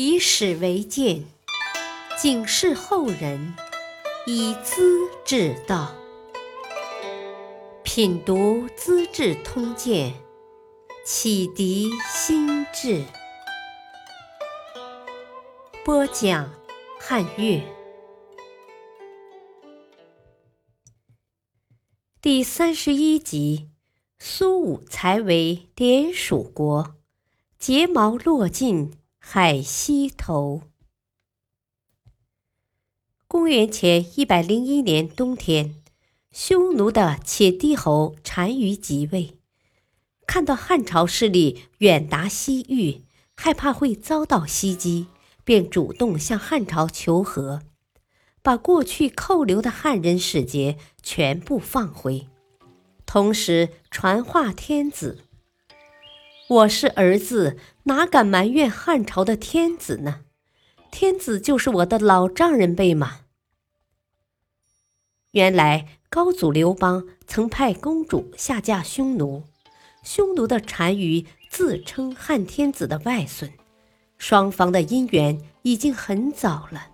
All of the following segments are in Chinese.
以史为鉴，警示后人，以资治道。品读《资治通鉴》，启迪心智。播讲汉乐，第三十一集：苏武才为点蜀国，睫毛落尽。海西头。公元前一百零一年冬天，匈奴的且帝侯单于即位，看到汉朝势力远达西域，害怕会遭到袭击，便主动向汉朝求和，把过去扣留的汉人使节全部放回，同时传话天子。我是儿子，哪敢埋怨汉朝的天子呢？天子就是我的老丈人辈嘛。原来高祖刘邦曾派公主下嫁匈奴，匈奴的单于自称汉天子的外孙，双方的姻缘已经很早了。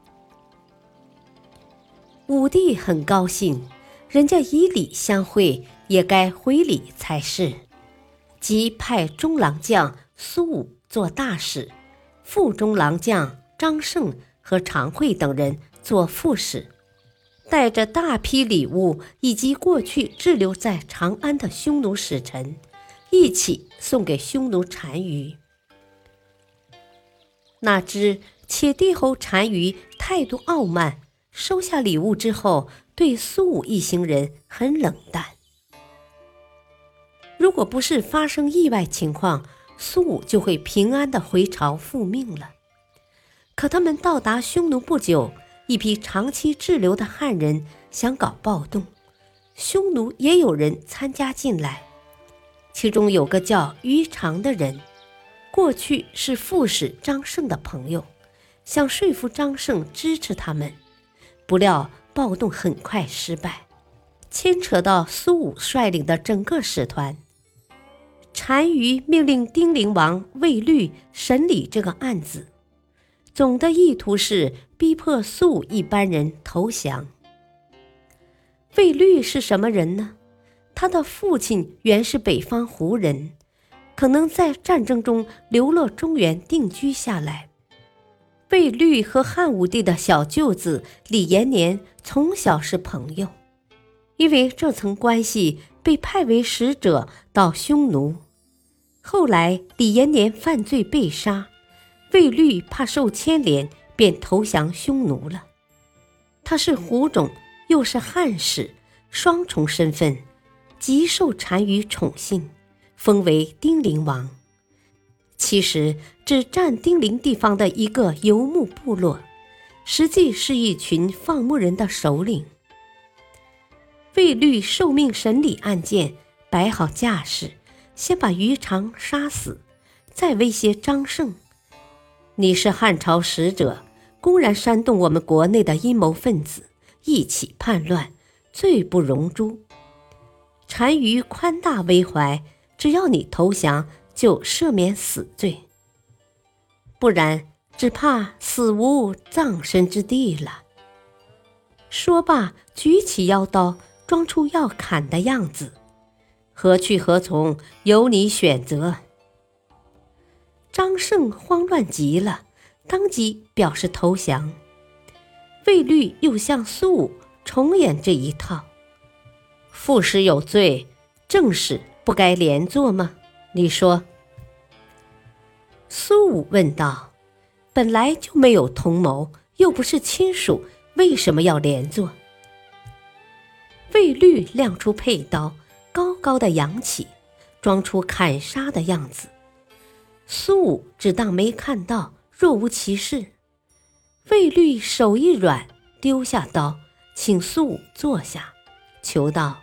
武帝很高兴，人家以礼相会，也该回礼才是。即派中郎将苏武做大使，副中郎将张胜和常惠等人做副使，带着大批礼物以及过去滞留在长安的匈奴使臣，一起送给匈奴单于。哪知且帝侯单于态度傲慢，收下礼物之后，对苏武一行人很冷淡。如果不是发生意外情况，苏武就会平安的回朝复命了。可他们到达匈奴不久，一批长期滞留的汉人想搞暴动，匈奴也有人参加进来。其中有个叫于长的人，过去是副使张胜的朋友，想说服张胜支持他们。不料暴动很快失败，牵扯到苏武率领的整个使团。单于命令丁陵王卫律审理这个案子，总的意图是逼迫素一般人投降。卫律是什么人呢？他的父亲原是北方胡人，可能在战争中流落中原定居下来。卫律和汉武帝的小舅子李延年从小是朋友，因为这层关系，被派为使者到匈奴。后来，李延年犯罪被杀，卫律怕受牵连，便投降匈奴了。他是胡种，又是汉使，双重身份，极受单于宠幸，封为丁陵王。其实只占丁陵地方的一个游牧部落，实际是一群放牧人的首领。卫律受命审理案件，摆好架势。先把于常杀死，再威胁张胜：“你是汉朝使者，公然煽动我们国内的阴谋分子，一起叛乱，罪不容诛。单于宽大为怀，只要你投降，就赦免死罪；不然，只怕死无葬身之地了。”说罢，举起腰刀，装出要砍的样子。何去何从，由你选择。张胜慌乱极了，当即表示投降。魏律又向苏武重演这一套：副使有罪，正使不该连坐吗？你说？苏武问道：“本来就没有同谋，又不是亲属，为什么要连坐？”魏律亮出佩刀。高高的扬起，装出砍杀的样子。苏武只当没看到，若无其事。魏律手一软，丢下刀，请苏武坐下，求道：“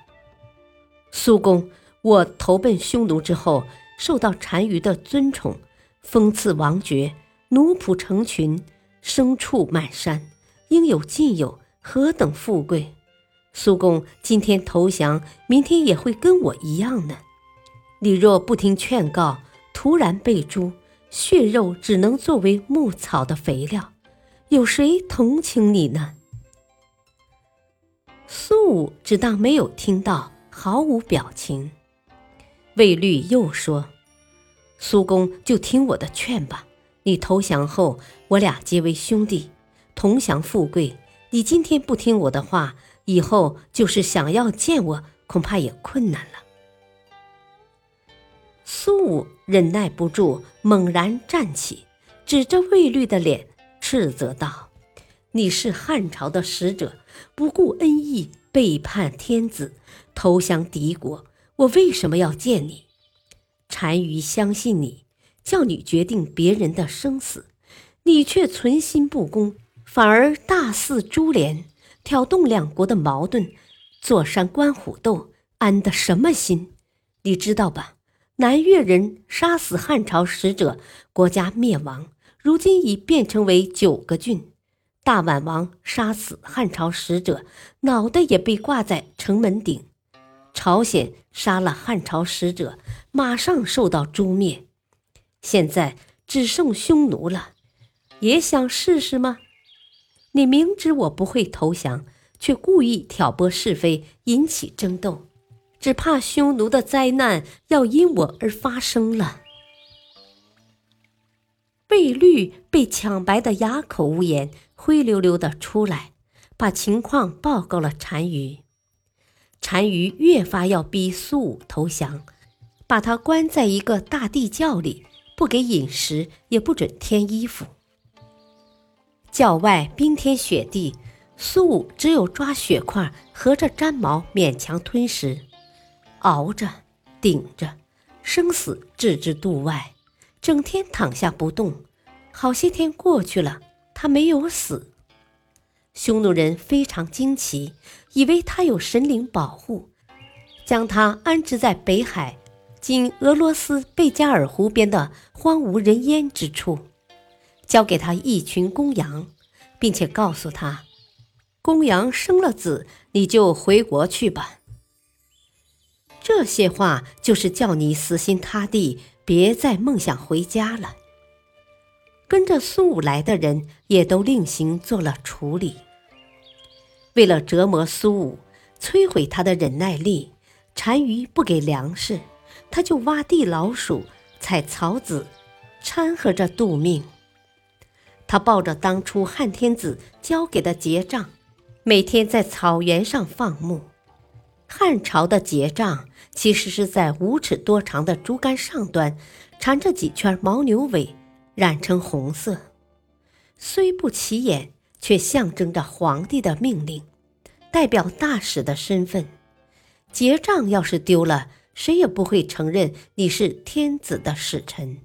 苏公，我投奔匈奴之后，受到单于的尊崇，封赐王爵，奴仆成群，牲畜满山，应有尽有，何等富贵！”苏公今天投降，明天也会跟我一样呢。你若不听劝告，突然被诛，血肉只能作为牧草的肥料，有谁同情你呢？苏武只当没有听到，毫无表情。魏律又说：“苏公就听我的劝吧，你投降后，我俩结为兄弟，同享富贵。你今天不听我的话，以后就是想要见我，恐怕也困难了。”苏武忍耐不住，猛然站起，指着魏律的脸，斥责道：“你是汉朝的使者，不顾恩义，背叛天子，投降敌国。我为什么要见你？单于相信你，叫你决定别人的生死，你却存心不公，反而大肆株连，挑动两国的矛盾，坐山观虎斗，安的什么心？你知道吧？”南越人杀死汉朝使者，国家灭亡。如今已变成为九个郡。大宛王杀死汉朝使者，脑袋也被挂在城门顶。朝鲜杀了汉朝使者，马上受到诛灭。现在只剩匈奴了，也想试试吗？你明知我不会投降，却故意挑拨是非，引起争斗。只怕匈奴的灾难要因我而发生了。贝律被抢白的哑口无言，灰溜溜的出来，把情况报告了单于。单于越发要逼苏武投降，把他关在一个大地窖里，不给饮食，也不准添衣服。窖外冰天雪地，苏武只有抓雪块，合着粘毛，勉强吞食。熬着，顶着，生死置之度外，整天躺下不动。好些天过去了，他没有死。匈奴人非常惊奇，以为他有神灵保护，将他安置在北海（今俄罗斯贝加尔湖边的荒无人烟之处），交给他一群公羊，并且告诉他：“公羊生了子，你就回国去吧。”这些话就是叫你死心塌地，别再梦想回家了。跟着苏武来的人也都另行做了处理。为了折磨苏武，摧毁他的忍耐力，单于不给粮食，他就挖地老鼠、采草籽，掺和着度命。他抱着当初汉天子交给的结账，每天在草原上放牧。汉朝的结账。其实是在五尺多长的竹竿上端，缠着几圈牦牛尾，染成红色，虽不起眼，却象征着皇帝的命令，代表大使的身份。结账要是丢了，谁也不会承认你是天子的使臣。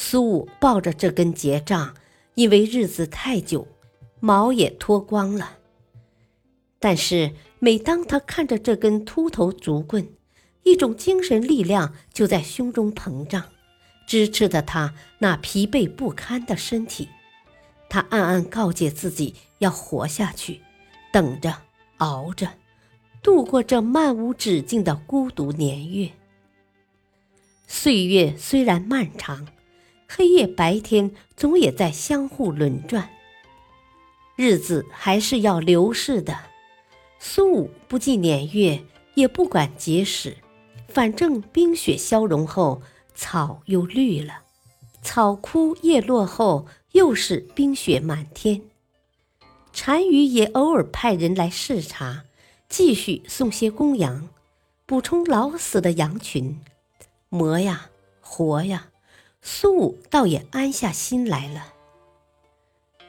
苏武抱着这根结账，因为日子太久，毛也脱光了。但是，每当他看着这根秃头竹棍，一种精神力量就在胸中膨胀，支持着他那疲惫不堪的身体。他暗暗告诫自己要活下去，等着，熬着，度过这漫无止境的孤独年月。岁月虽然漫长，黑夜白天总也在相互轮转，日子还是要流逝的。苏武不计年月，也不管节食，反正冰雪消融后，草又绿了；草枯叶落后，又是冰雪满天。单于也偶尔派人来视察，继续送些公羊，补充老死的羊群。磨呀，活呀，苏武倒也安下心来了。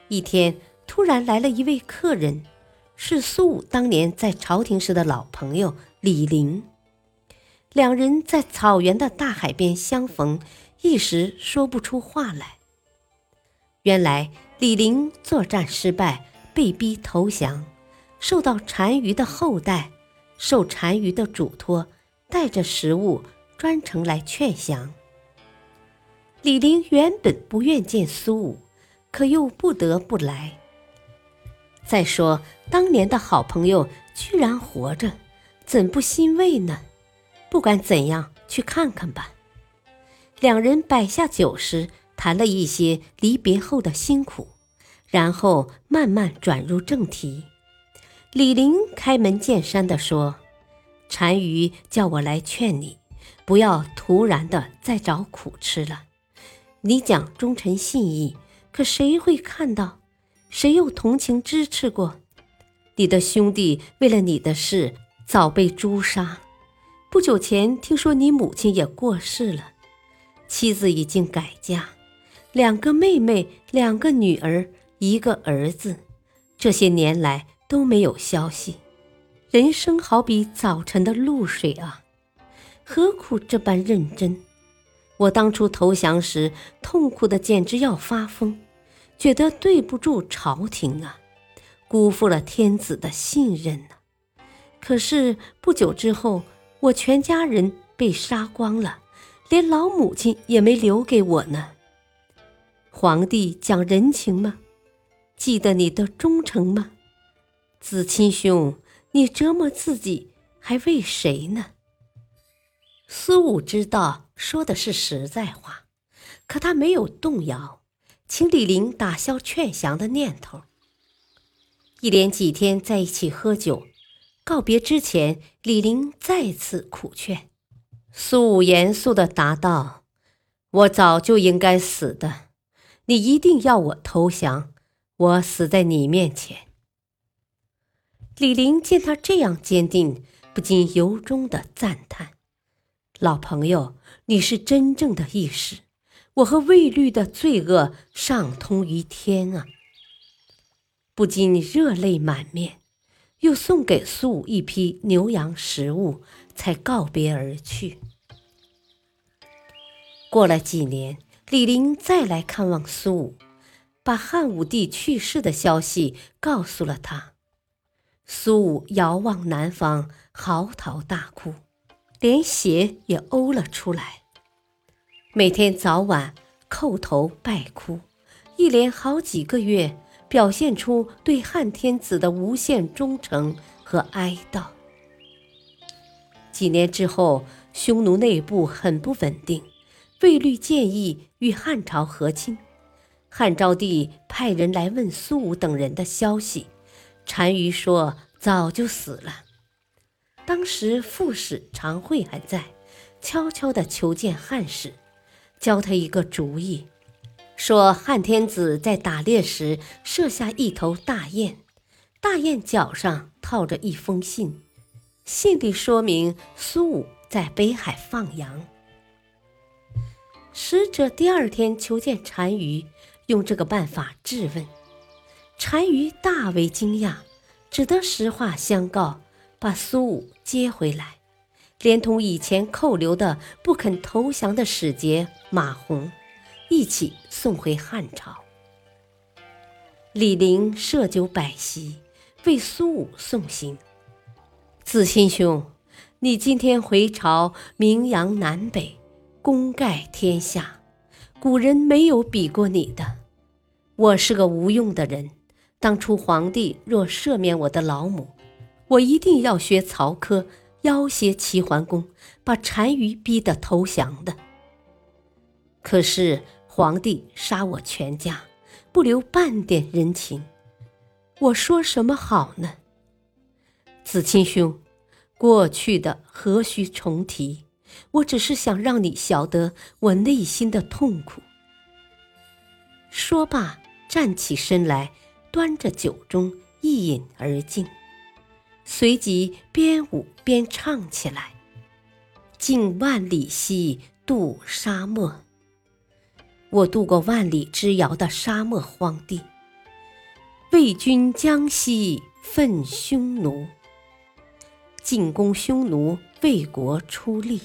一天，突然来了一位客人。是苏武当年在朝廷时的老朋友李陵，两人在草原的大海边相逢，一时说不出话来。原来李陵作战失败，被逼投降，受到单于的厚待，受单于的嘱托，带着食物专程来劝降。李陵原本不愿见苏武，可又不得不来。再说，当年的好朋友居然活着，怎不欣慰呢？不管怎样，去看看吧。两人摆下酒时，谈了一些离别后的辛苦，然后慢慢转入正题。李陵开门见山地说：“单于叫我来劝你，不要突然的再找苦吃了。你讲忠臣信义，可谁会看到？谁又同情支持过？你的兄弟为了你的事早被诛杀。不久前听说你母亲也过世了，妻子已经改嫁，两个妹妹，两个女儿，一个儿子。这些年来。”都没有消息，人生好比早晨的露水啊，何苦这般认真？我当初投降时，痛苦的简直要发疯，觉得对不住朝廷啊，辜负了天子的信任呢。可是不久之后，我全家人被杀光了，连老母亲也没留给我呢。皇帝讲人情吗？记得你的忠诚吗？子亲兄，你折磨自己还为谁呢？苏武知道说的是实在话，可他没有动摇，请李陵打消劝降的念头。一连几天在一起喝酒，告别之前，李陵再次苦劝。苏武严肃地答道：“我早就应该死的，你一定要我投降，我死在你面前。”李陵见他这样坚定，不禁由衷的赞叹：“老朋友，你是真正的义士，我和魏律的罪恶上通于天啊！”不禁热泪满面，又送给苏武一批牛羊食物，才告别而去。过了几年，李陵再来看望苏武，把汉武帝去世的消息告诉了他。苏武遥望南方，嚎啕大哭，连血也呕了出来。每天早晚叩头拜哭，一连好几个月，表现出对汉天子的无限忠诚和哀悼。几年之后，匈奴内部很不稳定，魏律建议与汉朝和亲。汉昭帝派人来问苏武等人的消息。单于说：“早就死了。”当时副使常惠还在，悄悄地求见汉使，教他一个主意，说汉天子在打猎时射下一头大雁，大雁脚上套着一封信，信里说明苏武在北海放羊。使者第二天求见单于，用这个办法质问。单于大为惊讶，只得实话相告，把苏武接回来，连同以前扣留的不肯投降的使节马洪，一起送回汉朝。李陵设酒摆席，为苏武送行。子亲兄，你今天回朝，名扬南北，功盖天下，古人没有比过你的。我是个无用的人。当初皇帝若赦免我的老母，我一定要学曹科，要挟齐桓公，把单于逼得投降的。可是皇帝杀我全家，不留半点人情，我说什么好呢？子亲兄，过去的何须重提？我只是想让你晓得我内心的痛苦。说罢，站起身来。端着酒盅一饮而尽，随即边舞边唱起来：“经万里兮渡沙漠。”我渡过万里之遥的沙漠荒地，为君将息奋匈奴，进攻匈奴，为国出力。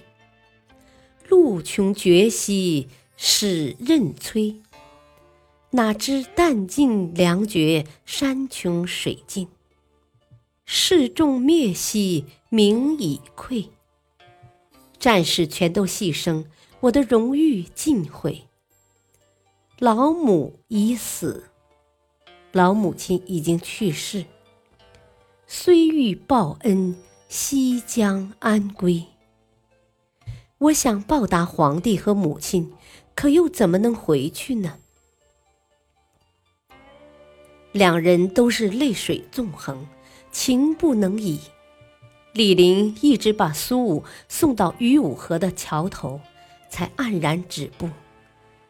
路穷绝兮使刃摧。哪知弹尽粮绝，山穷水尽。士众灭兮，名已溃。战士全都牺牲，我的荣誉尽毁。老母已死，老母亲已经去世。虽欲报恩，西将安归？我想报答皇帝和母亲，可又怎么能回去呢？两人都是泪水纵横，情不能已。李陵一直把苏武送到于武河的桥头，才黯然止步，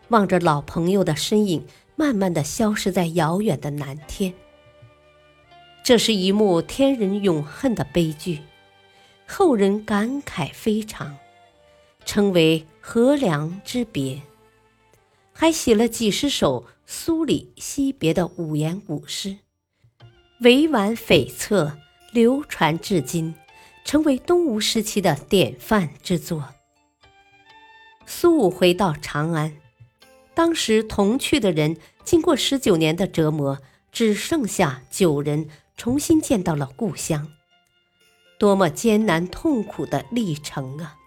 望着老朋友的身影慢慢的消失在遥远的南天。这是一幕天人永恨的悲剧，后人感慨非常。称为河梁之别，还写了几十首苏里惜别的五言古诗，委婉悱恻，流传至今，成为东吴时期的典范之作。苏武回到长安，当时同去的人，经过十九年的折磨，只剩下九人重新见到了故乡，多么艰难痛苦的历程啊！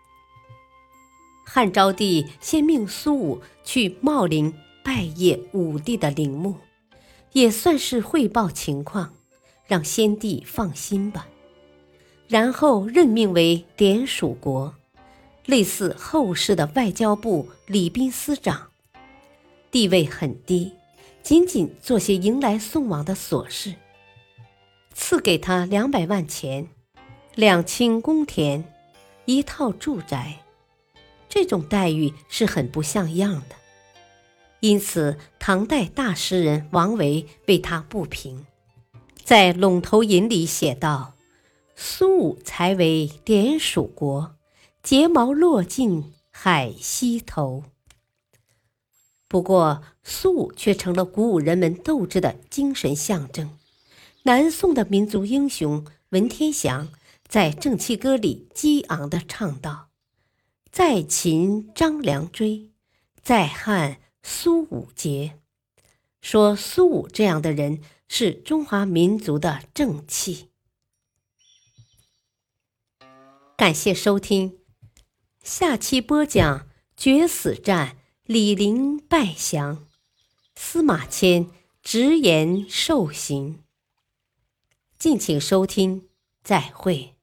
汉昭帝先命苏武去茂陵拜谒武帝的陵墓，也算是汇报情况，让先帝放心吧。然后任命为典属国，类似后世的外交部礼宾司长，地位很低，仅仅做些迎来送往的琐事。赐给他两百万钱，两顷公田，一套住宅。这种待遇是很不像样的，因此唐代大诗人王维为他不平，在《陇头吟》里写道：“苏武才为典属国，睫毛落尽海西头。”不过，苏武却成了鼓舞人们斗志的精神象征。南宋的民族英雄文天祥在《正气歌》里激昂地唱道。在秦张良追，在汉苏武节。说苏武这样的人是中华民族的正气。感谢收听，下期播讲决死战，李陵拜降，司马迁直言受刑。敬请收听，再会。